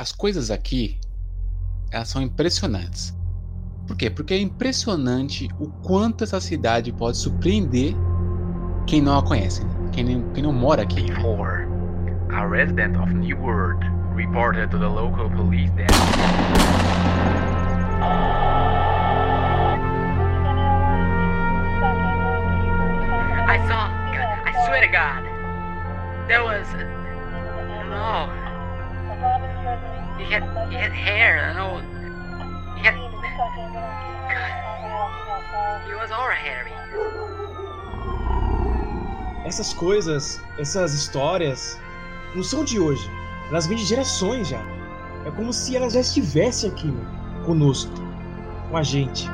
as coisas aqui elas são impressionantes. Por quê? Porque é impressionante o quanto essa cidade pode surpreender quem não a conhece, né? quem, não, quem não mora aqui. Before, a resident of New World reported to the local police that I saw, I swear to God, there was, no, hair, I know, he was all hairy. Essas coisas, essas histórias, não são de hoje. Elas vêm de gerações já. É como se elas já estivessem aqui conosco, com a gente.